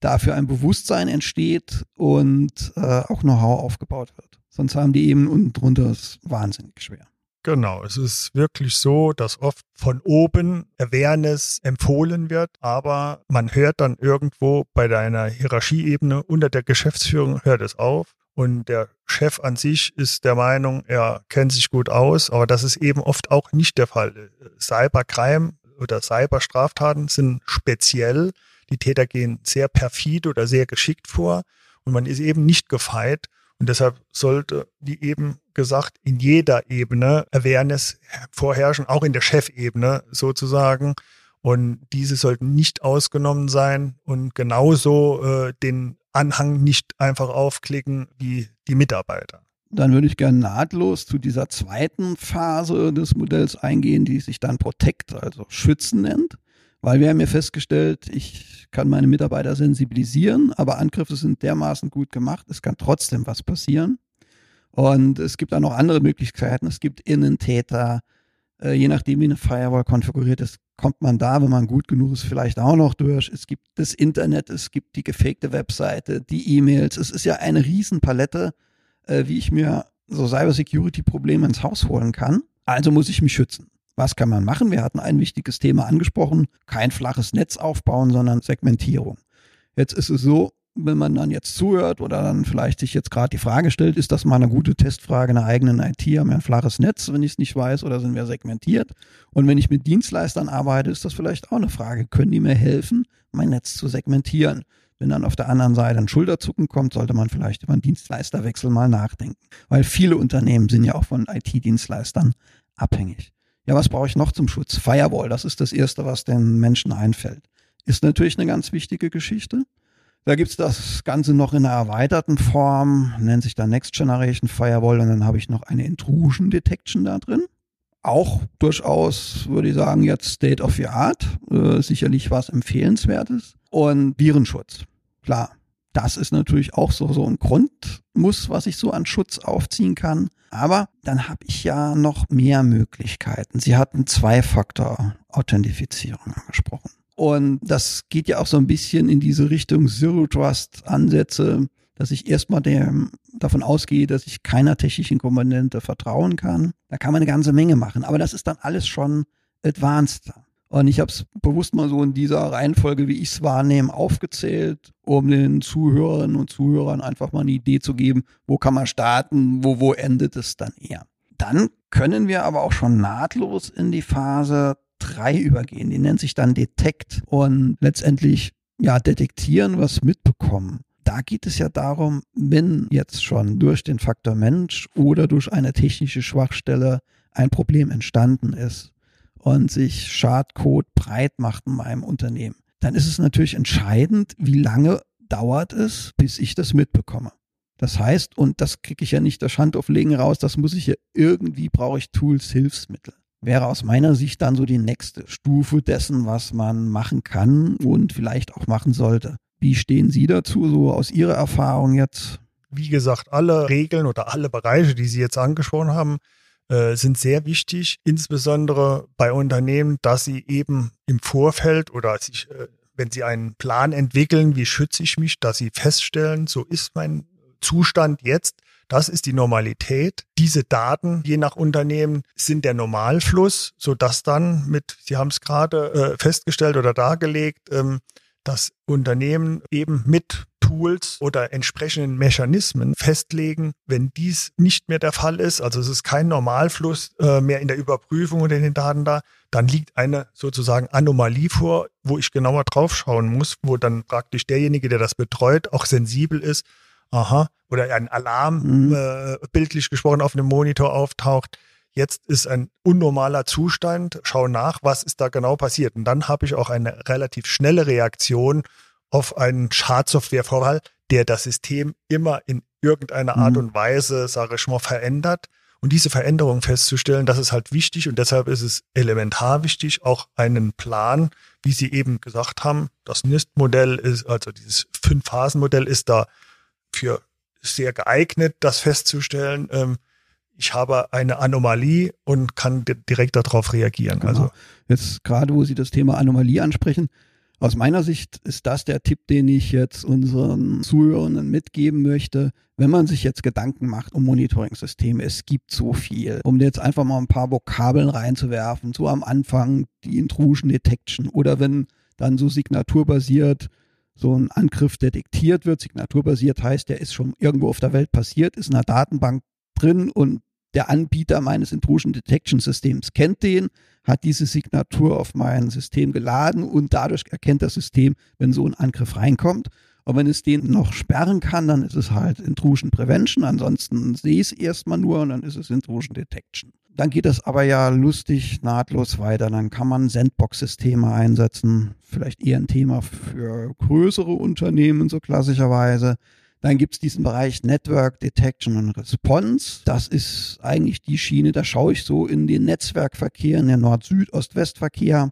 dafür ein Bewusstsein entsteht und äh, auch Know-how aufgebaut wird. Sonst haben die eben unten drunter es wahnsinnig schwer. Genau, es ist wirklich so, dass oft von oben Awareness empfohlen wird, aber man hört dann irgendwo bei deiner Hierarchieebene unter der Geschäftsführung hört es auf und der Chef an sich ist der Meinung, er kennt sich gut aus, aber das ist eben oft auch nicht der Fall. Cybercrime oder Cyberstraftaten sind speziell. Die Täter gehen sehr perfid oder sehr geschickt vor und man ist eben nicht gefeit und deshalb sollte, wie eben gesagt, in jeder Ebene Awareness vorherrschen, auch in der Chefebene sozusagen. Und diese sollten nicht ausgenommen sein und genauso äh, den Anhang nicht einfach aufklicken wie die Mitarbeiter. Dann würde ich gerne nahtlos zu dieser zweiten Phase des Modells eingehen, die sich dann Protect, also Schützen nennt. Weil wir haben ja festgestellt, ich kann meine Mitarbeiter sensibilisieren, aber Angriffe sind dermaßen gut gemacht, es kann trotzdem was passieren. Und es gibt auch noch andere Möglichkeiten. Es gibt Innentäter. Äh, je nachdem, wie eine Firewall konfiguriert ist, kommt man da, wenn man gut genug ist, vielleicht auch noch durch. Es gibt das Internet, es gibt die gefakte Webseite, die E-Mails. Es ist ja eine Riesenpalette, äh, wie ich mir so Cybersecurity-Probleme ins Haus holen kann. Also muss ich mich schützen. Was kann man machen? Wir hatten ein wichtiges Thema angesprochen. Kein flaches Netz aufbauen, sondern Segmentierung. Jetzt ist es so, wenn man dann jetzt zuhört oder dann vielleicht sich jetzt gerade die Frage stellt, ist das mal eine gute Testfrage in der eigenen IT? Haben wir ein flaches Netz, wenn ich es nicht weiß, oder sind wir segmentiert? Und wenn ich mit Dienstleistern arbeite, ist das vielleicht auch eine Frage. Können die mir helfen, mein Netz zu segmentieren? Wenn dann auf der anderen Seite ein Schulterzucken kommt, sollte man vielleicht über einen Dienstleisterwechsel mal nachdenken. Weil viele Unternehmen sind ja auch von IT-Dienstleistern abhängig. Ja, was brauche ich noch zum Schutz? Firewall, das ist das Erste, was den Menschen einfällt. Ist natürlich eine ganz wichtige Geschichte. Da gibt's das Ganze noch in einer erweiterten Form, nennt sich dann Next Generation Firewall und dann habe ich noch eine Intrusion Detection da drin. Auch durchaus, würde ich sagen, jetzt State of the Art. Äh, sicherlich was Empfehlenswertes. Und Virenschutz. Klar, Das ist natürlich auch so, so ein Grundmuss, was ich so an Schutz aufziehen kann. Aber dann habe ich ja noch mehr Möglichkeiten. Sie hatten Zwei-Faktor-Authentifizierung angesprochen. Und das geht ja auch so ein bisschen in diese Richtung Zero Trust Ansätze, dass ich erstmal der, davon ausgehe, dass ich keiner technischen Komponente vertrauen kann. Da kann man eine ganze Menge machen. Aber das ist dann alles schon advanced. Und ich habe es bewusst mal so in dieser Reihenfolge, wie ich es wahrnehme, aufgezählt, um den Zuhörerinnen und Zuhörern einfach mal eine Idee zu geben, wo kann man starten, wo, wo endet es dann eher. Dann können wir aber auch schon nahtlos in die Phase drei übergehen. Die nennt sich dann Detect und letztendlich ja detektieren, was mitbekommen. Da geht es ja darum, wenn jetzt schon durch den Faktor Mensch oder durch eine technische Schwachstelle ein Problem entstanden ist, und sich Schadcode breit macht in meinem Unternehmen, dann ist es natürlich entscheidend, wie lange dauert es, bis ich das mitbekomme. Das heißt, und das kriege ich ja nicht das Handauflegen raus, das muss ich ja irgendwie, brauche ich Tools, Hilfsmittel. Wäre aus meiner Sicht dann so die nächste Stufe dessen, was man machen kann und vielleicht auch machen sollte. Wie stehen Sie dazu, so aus Ihrer Erfahrung jetzt? Wie gesagt, alle Regeln oder alle Bereiche, die Sie jetzt angesprochen haben, äh, sind sehr wichtig, insbesondere bei Unternehmen, dass sie eben im Vorfeld oder sich, äh, wenn sie einen Plan entwickeln, wie schütze ich mich, dass sie feststellen, so ist mein Zustand jetzt, das ist die Normalität. Diese Daten, je nach Unternehmen, sind der Normalfluss, so dass dann mit, Sie haben es gerade äh, festgestellt oder dargelegt, ähm, das Unternehmen eben mit Tools oder entsprechenden Mechanismen festlegen, wenn dies nicht mehr der Fall ist, also es ist kein Normalfluss äh, mehr in der Überprüfung oder in den Daten da, dann liegt eine sozusagen Anomalie vor, wo ich genauer draufschauen muss, wo dann praktisch derjenige, der das betreut, auch sensibel ist, aha, oder ein Alarm mhm. äh, bildlich gesprochen auf einem Monitor auftaucht, jetzt ist ein unnormaler Zustand, schau nach, was ist da genau passiert. Und dann habe ich auch eine relativ schnelle Reaktion auf einen Schadsoftwarevorfall, der das System immer in irgendeiner Art mhm. und Weise, sage ich mal, verändert. Und diese Veränderung festzustellen, das ist halt wichtig und deshalb ist es elementar wichtig, auch einen Plan, wie Sie eben gesagt haben, das NIST-Modell ist, also dieses Fünf-Phasen-Modell ist da für sehr geeignet, das festzustellen. Ähm, ich habe eine Anomalie und kann direkt darauf reagieren. Genau. Also jetzt gerade, wo Sie das Thema Anomalie ansprechen, aus meiner Sicht ist das der Tipp, den ich jetzt unseren Zuhörern mitgeben möchte. Wenn man sich jetzt Gedanken macht um Monitoring-Systeme, es gibt so viel. Um jetzt einfach mal ein paar Vokabeln reinzuwerfen, so am Anfang die Intrusion Detection oder wenn dann so signaturbasiert so ein Angriff detektiert wird. Signaturbasiert heißt, der ist schon irgendwo auf der Welt passiert, ist in einer Datenbank drin und der Anbieter meines Intrusion Detection Systems kennt den, hat diese Signatur auf mein System geladen und dadurch erkennt das System, wenn so ein Angriff reinkommt. Und wenn es den noch sperren kann, dann ist es halt Intrusion Prevention. Ansonsten sehe ich es erstmal nur und dann ist es Intrusion Detection. Dann geht es aber ja lustig nahtlos weiter. Dann kann man Sandbox-Systeme einsetzen. Vielleicht eher ein Thema für größere Unternehmen, so klassischerweise. Dann gibt es diesen Bereich Network Detection and Response. Das ist eigentlich die Schiene, da schaue ich so in den Netzwerkverkehr, in den Nord-Süd-Ost-West-Verkehr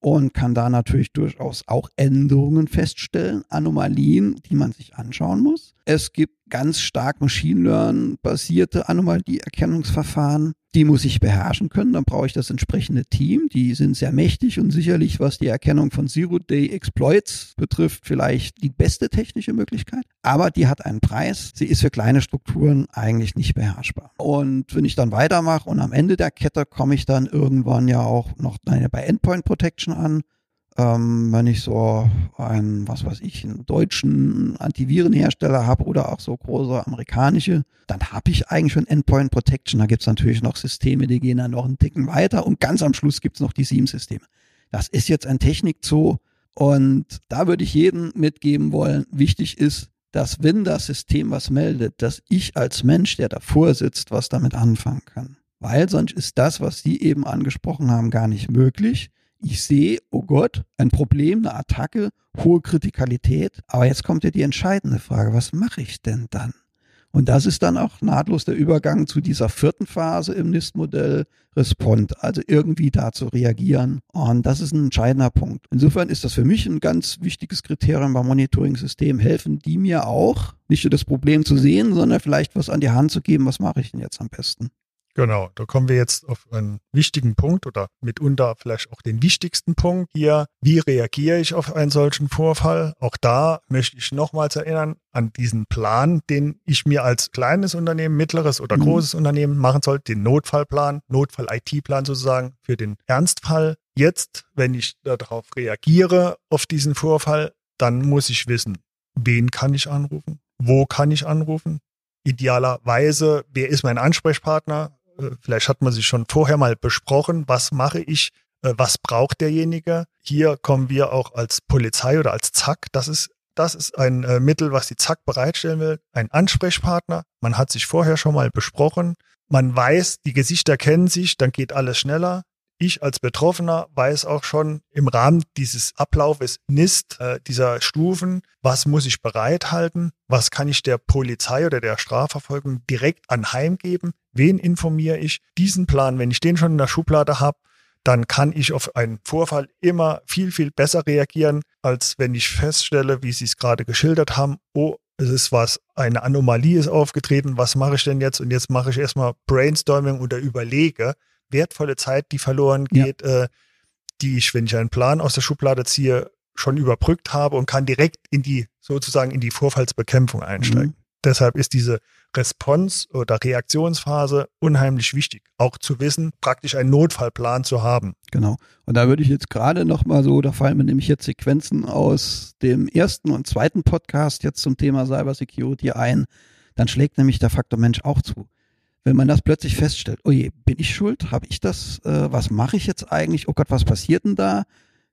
und kann da natürlich durchaus auch Änderungen feststellen, Anomalien, die man sich anschauen muss. Es gibt ganz stark Machine Learn basierte Anomalieerkennungsverfahren. Die muss ich beherrschen können. Dann brauche ich das entsprechende Team. Die sind sehr mächtig und sicherlich, was die Erkennung von Zero-Day-Exploits betrifft, vielleicht die beste technische Möglichkeit. Aber die hat einen Preis. Sie ist für kleine Strukturen eigentlich nicht beherrschbar. Und wenn ich dann weitermache und am Ende der Kette komme ich dann irgendwann ja auch noch bei Endpoint Protection an ähm, wenn ich so einen, was weiß ich, einen deutschen Antivirenhersteller habe oder auch so große amerikanische, dann habe ich eigentlich schon Endpoint Protection. Da gibt es natürlich noch Systeme, die gehen dann noch einen Ticken weiter und ganz am Schluss gibt es noch die SIEM-Systeme. Das ist jetzt ein Technikzoo und da würde ich jedem mitgeben wollen, wichtig ist, dass wenn das System was meldet, dass ich als Mensch, der davor sitzt, was damit anfangen kann. Weil sonst ist das, was Sie eben angesprochen haben, gar nicht möglich ich sehe, oh Gott, ein Problem, eine Attacke, hohe Kritikalität. Aber jetzt kommt ja die entscheidende Frage, was mache ich denn dann? Und das ist dann auch nahtlos der Übergang zu dieser vierten Phase im NIST-Modell, Respond, also irgendwie da zu reagieren. Und das ist ein entscheidender Punkt. Insofern ist das für mich ein ganz wichtiges Kriterium beim Monitoring-System. Helfen die mir auch, nicht nur das Problem zu sehen, sondern vielleicht was an die Hand zu geben, was mache ich denn jetzt am besten? Genau, da kommen wir jetzt auf einen wichtigen Punkt oder mitunter vielleicht auch den wichtigsten Punkt hier. Wie reagiere ich auf einen solchen Vorfall? Auch da möchte ich nochmals erinnern an diesen Plan, den ich mir als kleines Unternehmen, mittleres oder mhm. großes mhm. Unternehmen machen soll, den Notfallplan, Notfall-IT-Plan sozusagen für den Ernstfall. Jetzt, wenn ich darauf reagiere, auf diesen Vorfall, dann muss ich wissen, wen kann ich anrufen? Wo kann ich anrufen? Idealerweise, wer ist mein Ansprechpartner? Äh, vielleicht hat man sich schon vorher mal besprochen, was mache ich, äh, was braucht derjenige. Hier kommen wir auch als Polizei oder als ZAK. Das ist, das ist ein äh, Mittel, was die ZAK bereitstellen will. Ein Ansprechpartner. Man hat sich vorher schon mal besprochen. Man weiß, die Gesichter kennen sich, dann geht alles schneller ich als Betroffener weiß auch schon im Rahmen dieses Ablaufes NIST, äh, dieser Stufen, was muss ich bereithalten, was kann ich der Polizei oder der Strafverfolgung direkt anheimgeben, wen informiere ich. Diesen Plan, wenn ich den schon in der Schublade habe, dann kann ich auf einen Vorfall immer viel, viel besser reagieren, als wenn ich feststelle, wie Sie es gerade geschildert haben, oh, es ist was, eine Anomalie ist aufgetreten, was mache ich denn jetzt? Und jetzt mache ich erstmal Brainstorming oder überlege, wertvolle Zeit, die verloren geht, ja. äh, die ich, wenn ich einen Plan aus der Schublade ziehe, schon überbrückt habe und kann direkt in die, sozusagen in die Vorfallsbekämpfung einsteigen. Mhm. Deshalb ist diese Response- oder Reaktionsphase unheimlich wichtig. Auch zu wissen, praktisch einen Notfallplan zu haben. Genau. Und da würde ich jetzt gerade nochmal so, da fallen mir nämlich jetzt Sequenzen aus dem ersten und zweiten Podcast jetzt zum Thema Cybersecurity ein. Dann schlägt nämlich der Faktor Mensch auch zu wenn man das plötzlich feststellt, oh je, bin ich schuld? Habe ich das? Äh, was mache ich jetzt eigentlich? Oh Gott, was passiert denn da?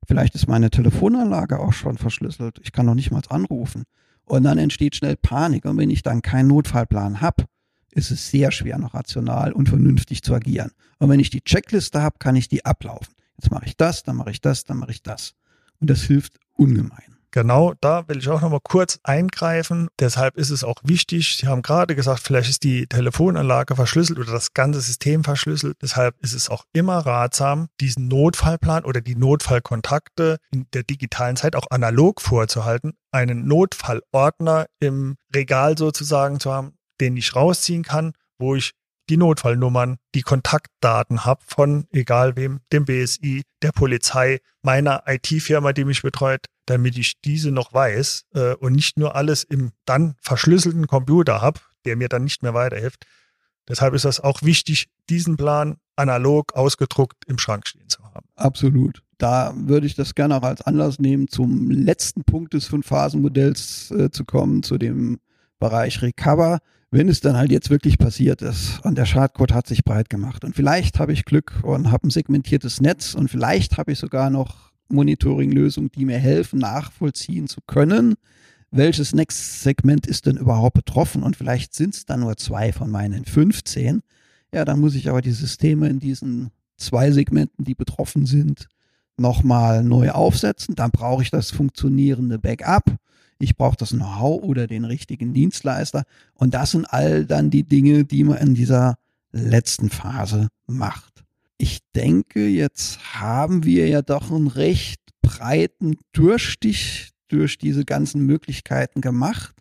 Vielleicht ist meine Telefonanlage auch schon verschlüsselt. Ich kann noch nicht mal anrufen. Und dann entsteht schnell Panik. Und wenn ich dann keinen Notfallplan habe, ist es sehr schwer, noch rational und vernünftig zu agieren. Und wenn ich die Checkliste habe, kann ich die ablaufen. Jetzt mache ich das, dann mache ich das, dann mache ich das. Und das hilft ungemein. Genau, da will ich auch nochmal kurz eingreifen. Deshalb ist es auch wichtig, Sie haben gerade gesagt, vielleicht ist die Telefonanlage verschlüsselt oder das ganze System verschlüsselt. Deshalb ist es auch immer ratsam, diesen Notfallplan oder die Notfallkontakte in der digitalen Zeit auch analog vorzuhalten, einen Notfallordner im Regal sozusagen zu haben, den ich rausziehen kann, wo ich die Notfallnummern, die Kontaktdaten habe von egal wem, dem BSI, der Polizei, meiner IT-Firma, die mich betreut, damit ich diese noch weiß äh, und nicht nur alles im dann verschlüsselten Computer habe, der mir dann nicht mehr weiterhilft. Deshalb ist das auch wichtig, diesen Plan analog ausgedruckt im Schrank stehen zu haben. Absolut. Da würde ich das gerne auch als Anlass nehmen, zum letzten Punkt des Fünf-Phasen-Modells äh, zu kommen, zu dem Bereich Recover wenn es dann halt jetzt wirklich passiert ist und der Schadcode hat sich breit gemacht und vielleicht habe ich Glück und habe ein segmentiertes Netz und vielleicht habe ich sogar noch Monitoring-Lösungen, die mir helfen, nachvollziehen zu können, welches Next-Segment ist denn überhaupt betroffen und vielleicht sind es dann nur zwei von meinen 15. Ja, dann muss ich aber die Systeme in diesen zwei Segmenten, die betroffen sind, nochmal neu aufsetzen. Dann brauche ich das funktionierende Backup ich brauche das Know-how oder den richtigen Dienstleister. Und das sind all dann die Dinge, die man in dieser letzten Phase macht. Ich denke, jetzt haben wir ja doch einen recht breiten Durchstich durch diese ganzen Möglichkeiten gemacht.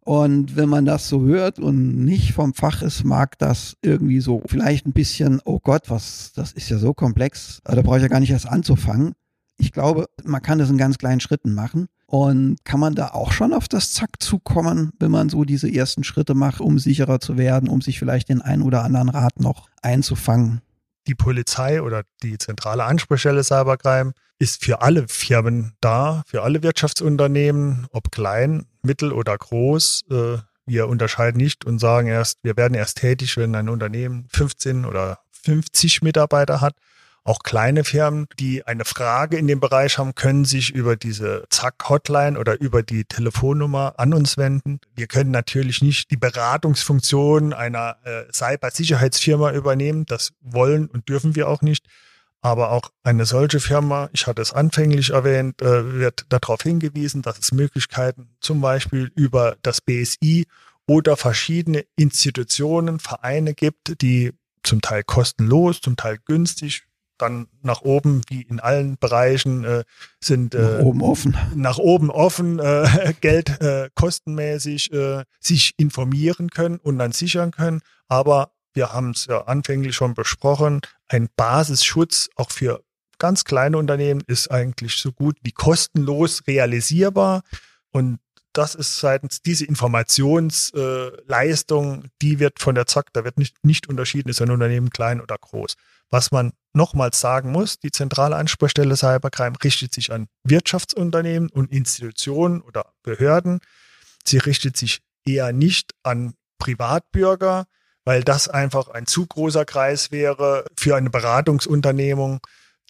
Und wenn man das so hört und nicht vom Fach ist, mag das irgendwie so vielleicht ein bisschen, oh Gott, was, das ist ja so komplex, da brauche ich ja gar nicht erst anzufangen. Ich glaube, man kann das in ganz kleinen Schritten machen. Und kann man da auch schon auf das Zack zukommen, wenn man so diese ersten Schritte macht, um sicherer zu werden, um sich vielleicht den einen oder anderen Rat noch einzufangen? Die Polizei oder die zentrale Ansprechstelle Cybercrime ist für alle Firmen da, für alle Wirtschaftsunternehmen, ob klein, mittel oder groß. Äh, wir unterscheiden nicht und sagen erst, wir werden erst tätig, wenn ein Unternehmen 15 oder 50 Mitarbeiter hat. Auch kleine Firmen, die eine Frage in dem Bereich haben, können sich über diese Zack-Hotline oder über die Telefonnummer an uns wenden. Wir können natürlich nicht die Beratungsfunktion einer äh, Cybersicherheitsfirma übernehmen. Das wollen und dürfen wir auch nicht. Aber auch eine solche Firma, ich hatte es anfänglich erwähnt, äh, wird darauf hingewiesen, dass es Möglichkeiten zum Beispiel über das BSI oder verschiedene Institutionen, Vereine gibt, die zum Teil kostenlos, zum Teil günstig, dann nach oben, wie in allen Bereichen, äh, sind äh, nach oben offen. Nach oben offen, äh, Geld äh, kostenmäßig äh, sich informieren können und dann sichern können. Aber wir haben es ja anfänglich schon besprochen, ein Basisschutz auch für ganz kleine Unternehmen ist eigentlich so gut wie kostenlos realisierbar. Und das ist seitens diese Informationsleistung, äh, die wird von der ZAK, da wird nicht, nicht unterschieden, ist ein Unternehmen klein oder groß. Was man nochmals sagen muss, die zentrale Ansprechstelle Cybercrime richtet sich an Wirtschaftsunternehmen und Institutionen oder Behörden. Sie richtet sich eher nicht an Privatbürger, weil das einfach ein zu großer Kreis wäre für eine Beratungsunternehmung.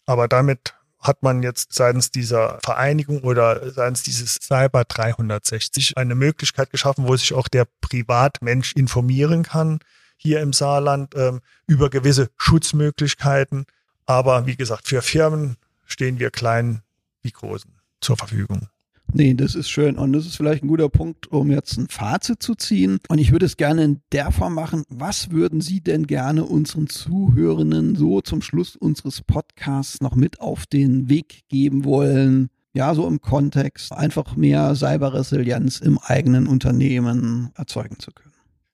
Aber damit hat man jetzt seitens dieser Vereinigung oder seitens dieses Cyber 360 eine Möglichkeit geschaffen, wo sich auch der Privatmensch informieren kann hier im Saarland ähm, über gewisse Schutzmöglichkeiten. Aber wie gesagt, für Firmen stehen wir kleinen wie großen zur Verfügung. Nee, das ist schön. Und das ist vielleicht ein guter Punkt, um jetzt ein Fazit zu ziehen. Und ich würde es gerne in der Form machen. Was würden Sie denn gerne unseren Zuhörenden so zum Schluss unseres Podcasts noch mit auf den Weg geben wollen? Ja, so im Kontext, einfach mehr Cyberresilienz im eigenen Unternehmen erzeugen zu können.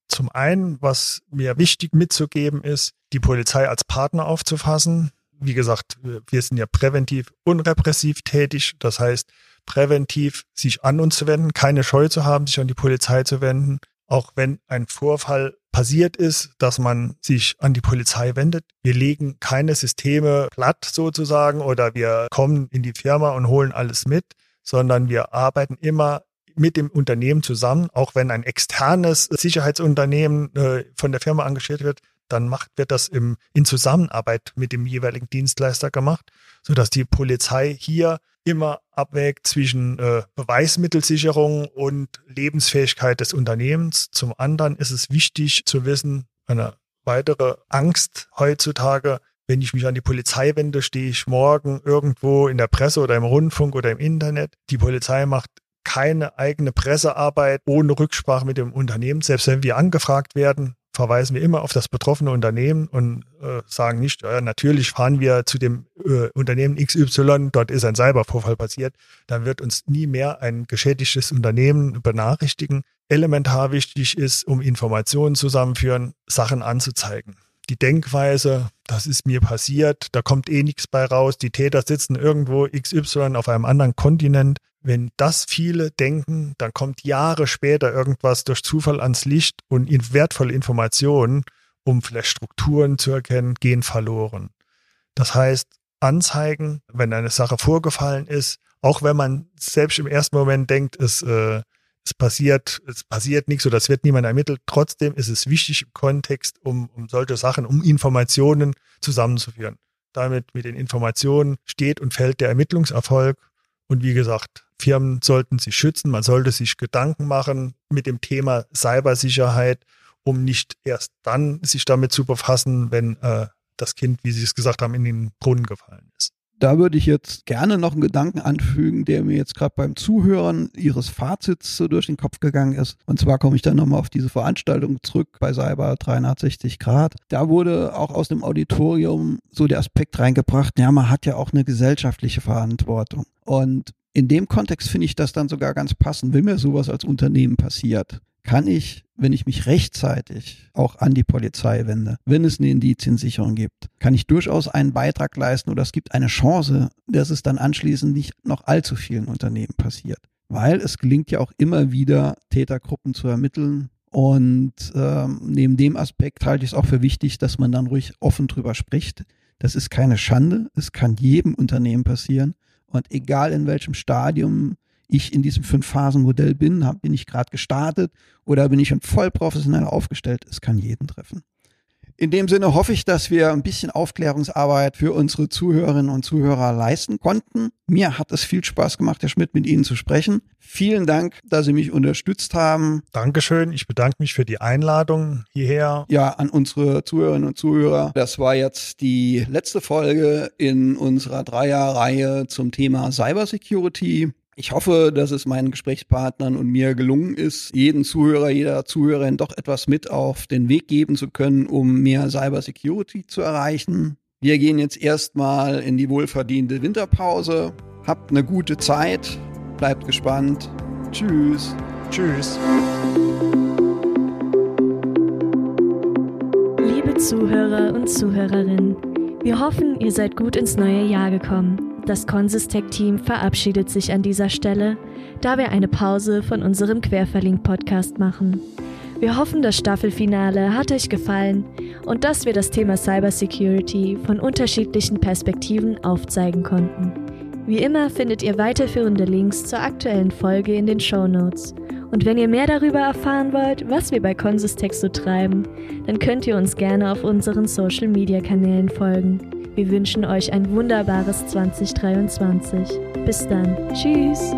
Zum einen, was mir wichtig mitzugeben ist, die Polizei als Partner aufzufassen. Wie gesagt, wir sind ja präventiv und repressiv tätig. Das heißt, präventiv sich an uns zu wenden, keine Scheu zu haben, sich an die Polizei zu wenden, auch wenn ein Vorfall passiert ist, dass man sich an die Polizei wendet. Wir legen keine Systeme platt sozusagen oder wir kommen in die Firma und holen alles mit, sondern wir arbeiten immer mit dem Unternehmen zusammen, auch wenn ein externes Sicherheitsunternehmen äh, von der Firma engagiert wird, dann macht, wird das im, in Zusammenarbeit mit dem jeweiligen Dienstleister gemacht, sodass die Polizei hier immer abwägt zwischen äh, Beweismittelsicherung und Lebensfähigkeit des Unternehmens. Zum anderen ist es wichtig zu wissen, eine weitere Angst heutzutage, wenn ich mich an die Polizei wende, stehe ich morgen irgendwo in der Presse oder im Rundfunk oder im Internet. Die Polizei macht keine eigene Pressearbeit ohne Rücksprache mit dem Unternehmen. Selbst wenn wir angefragt werden, verweisen wir immer auf das betroffene Unternehmen und äh, sagen nicht, äh, natürlich fahren wir zu dem äh, Unternehmen XY, dort ist ein Cybervorfall passiert, dann wird uns nie mehr ein geschädigtes Unternehmen benachrichtigen. Elementar wichtig ist, um Informationen zusammenführen, Sachen anzuzeigen. Die Denkweise, das ist mir passiert, da kommt eh nichts bei raus, die Täter sitzen irgendwo XY auf einem anderen Kontinent, wenn das viele denken, dann kommt Jahre später irgendwas durch Zufall ans Licht und wertvolle Informationen, um vielleicht Strukturen zu erkennen, gehen verloren. Das heißt, Anzeigen, wenn eine Sache vorgefallen ist, auch wenn man selbst im ersten Moment denkt, es, äh, es passiert, es passiert nichts oder es wird niemand ermittelt, trotzdem ist es wichtig im Kontext, um, um solche Sachen, um Informationen zusammenzuführen. Damit mit den Informationen steht und fällt der Ermittlungserfolg. Und wie gesagt, Firmen sollten sich schützen, man sollte sich Gedanken machen mit dem Thema Cybersicherheit, um nicht erst dann sich damit zu befassen, wenn äh, das Kind, wie Sie es gesagt haben, in den Brunnen gefallen ist. Da würde ich jetzt gerne noch einen Gedanken anfügen, der mir jetzt gerade beim Zuhören Ihres Fazits so durch den Kopf gegangen ist. Und zwar komme ich dann nochmal auf diese Veranstaltung zurück bei Cyber 360 Grad. Da wurde auch aus dem Auditorium so der Aspekt reingebracht, ja, man hat ja auch eine gesellschaftliche Verantwortung. Und in dem Kontext finde ich das dann sogar ganz passend, wenn mir sowas als Unternehmen passiert. Kann ich, wenn ich mich rechtzeitig auch an die Polizei wende, wenn es eine Indiziensicherung gibt, kann ich durchaus einen Beitrag leisten oder es gibt eine Chance, dass es dann anschließend nicht noch allzu vielen Unternehmen passiert. Weil es gelingt ja auch immer wieder, Tätergruppen zu ermitteln, und ähm, neben dem Aspekt halte ich es auch für wichtig, dass man dann ruhig offen drüber spricht. Das ist keine Schande. Es kann jedem Unternehmen passieren. Und egal in welchem Stadium ich in diesem Fünf-Phasen-Modell bin, bin ich gerade gestartet oder bin ich schon voll professionell aufgestellt, es kann jeden treffen. In dem Sinne hoffe ich, dass wir ein bisschen Aufklärungsarbeit für unsere Zuhörerinnen und Zuhörer leisten konnten. Mir hat es viel Spaß gemacht, Herr Schmidt, mit Ihnen zu sprechen. Vielen Dank, dass Sie mich unterstützt haben. Dankeschön. Ich bedanke mich für die Einladung hierher. Ja, an unsere Zuhörerinnen und Zuhörer. Das war jetzt die letzte Folge in unserer Dreierreihe zum Thema Cybersecurity. Ich hoffe, dass es meinen Gesprächspartnern und mir gelungen ist, jeden Zuhörer, jeder Zuhörerin doch etwas mit auf den Weg geben zu können, um mehr Cybersecurity zu erreichen. Wir gehen jetzt erstmal in die wohlverdiente Winterpause. Habt eine gute Zeit, bleibt gespannt. Tschüss. Tschüss. Liebe Zuhörer und Zuhörerinnen, wir hoffen, ihr seid gut ins neue Jahr gekommen. Das Consistec-Team verabschiedet sich an dieser Stelle, da wir eine Pause von unserem Querverlink-Podcast machen. Wir hoffen, das Staffelfinale hat euch gefallen und dass wir das Thema Cybersecurity von unterschiedlichen Perspektiven aufzeigen konnten. Wie immer findet ihr weiterführende Links zur aktuellen Folge in den Show Notes. Und wenn ihr mehr darüber erfahren wollt, was wir bei Consistec so treiben, dann könnt ihr uns gerne auf unseren Social Media Kanälen folgen. Wir wünschen euch ein wunderbares 2023. Bis dann. Tschüss.